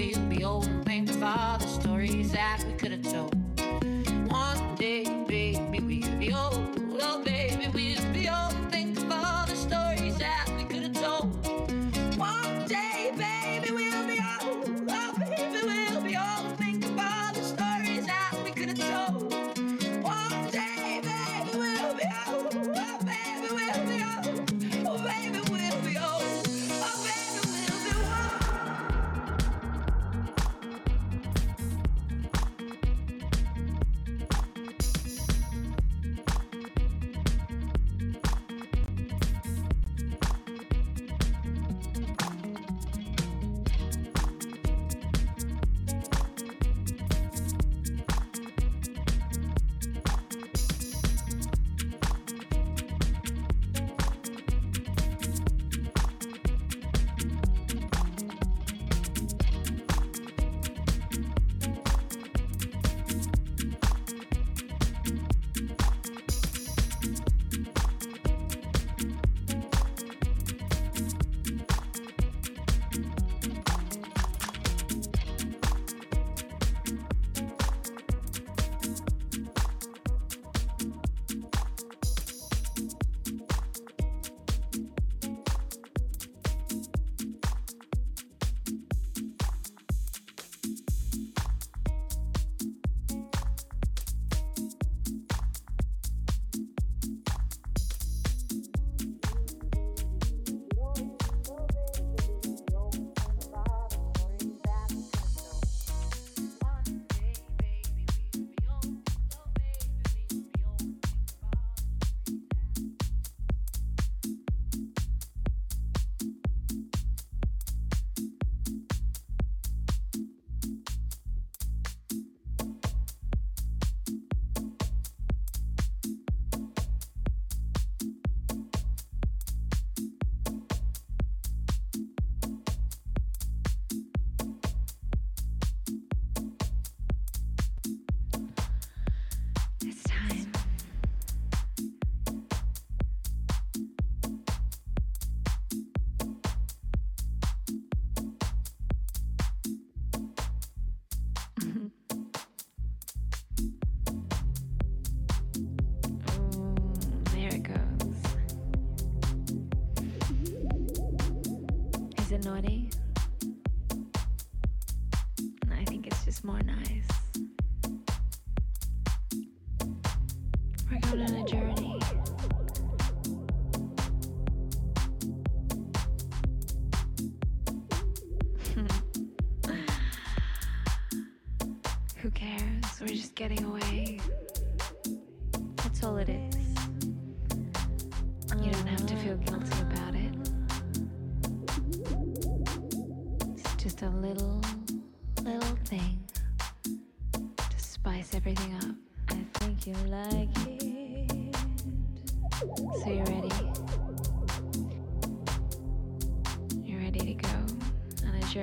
believe the old things all the stories that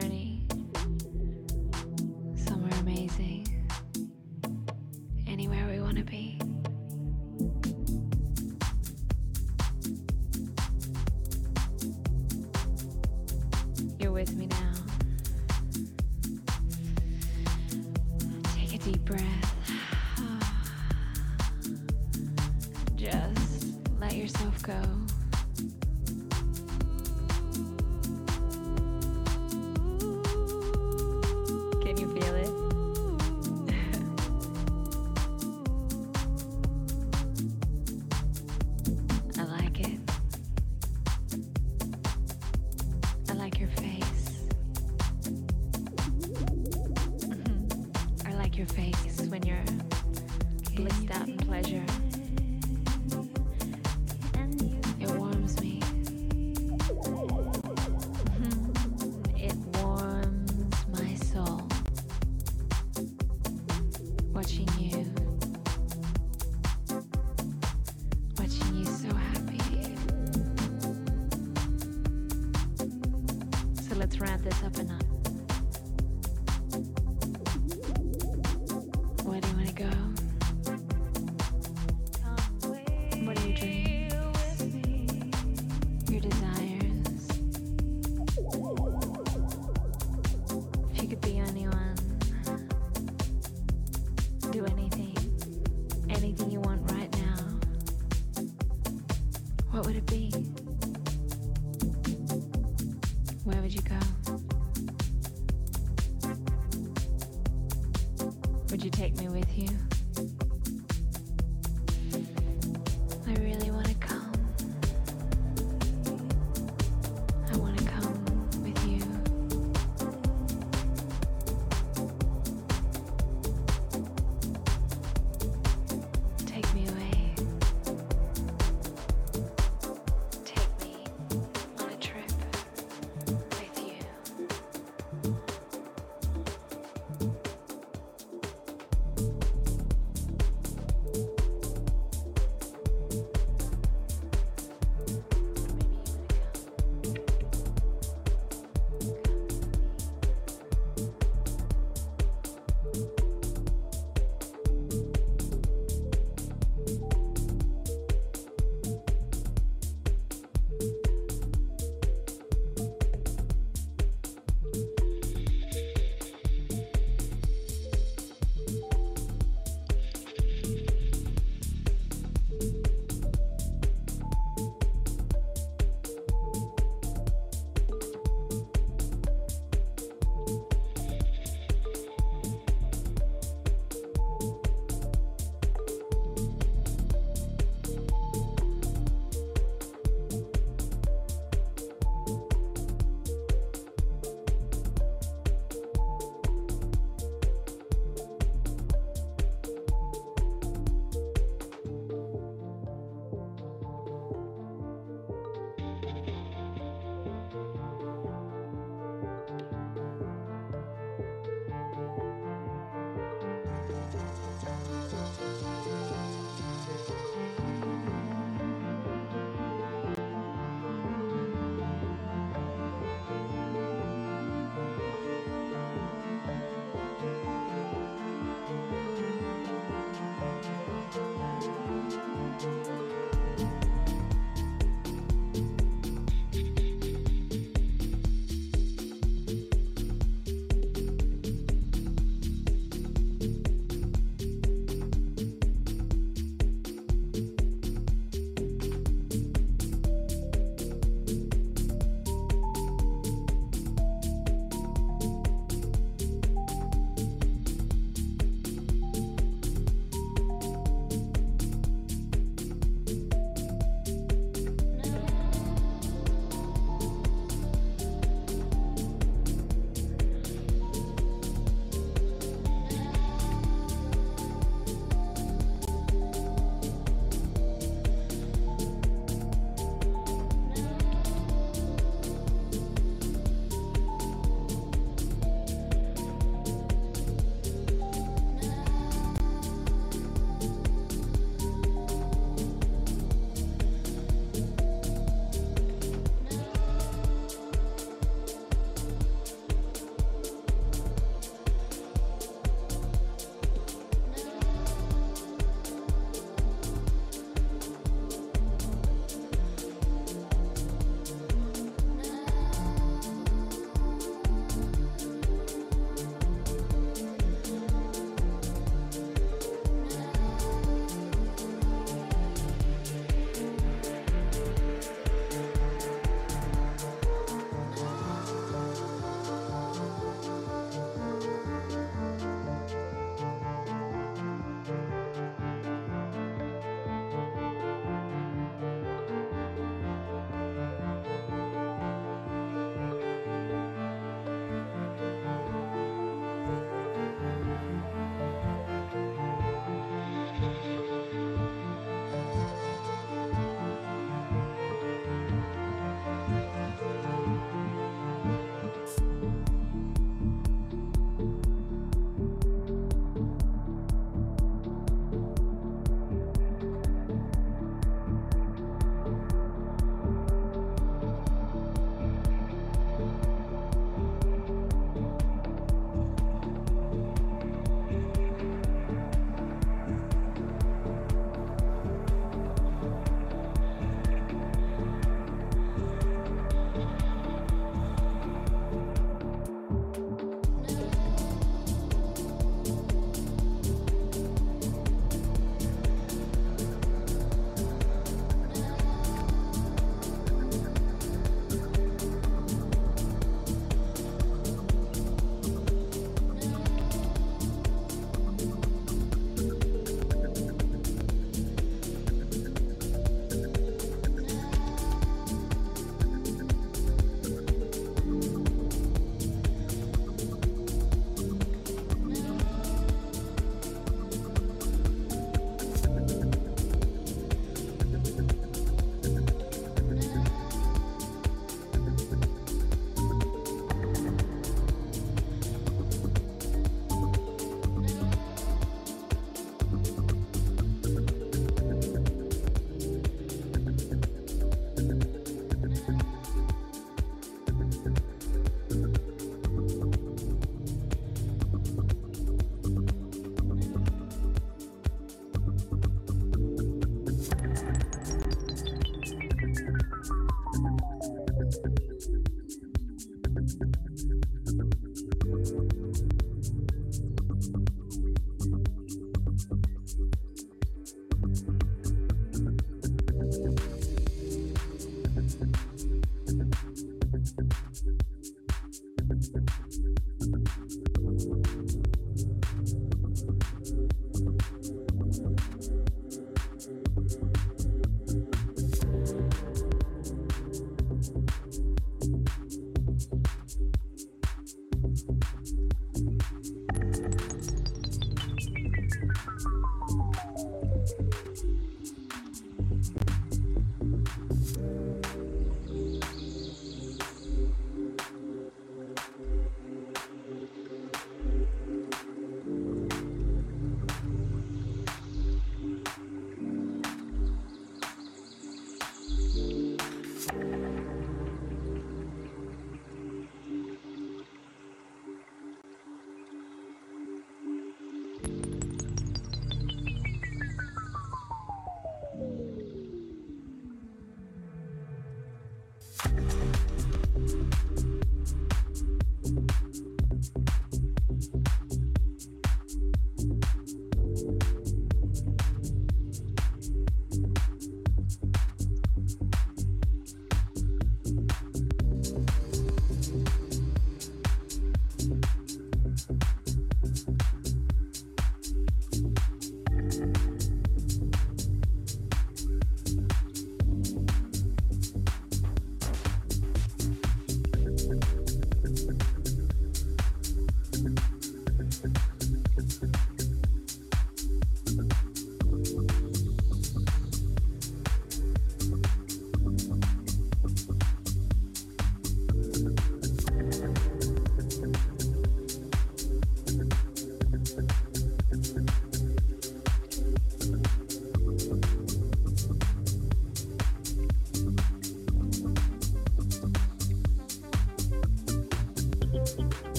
journey somewhere amazing, anywhere we want to be. You're with me now.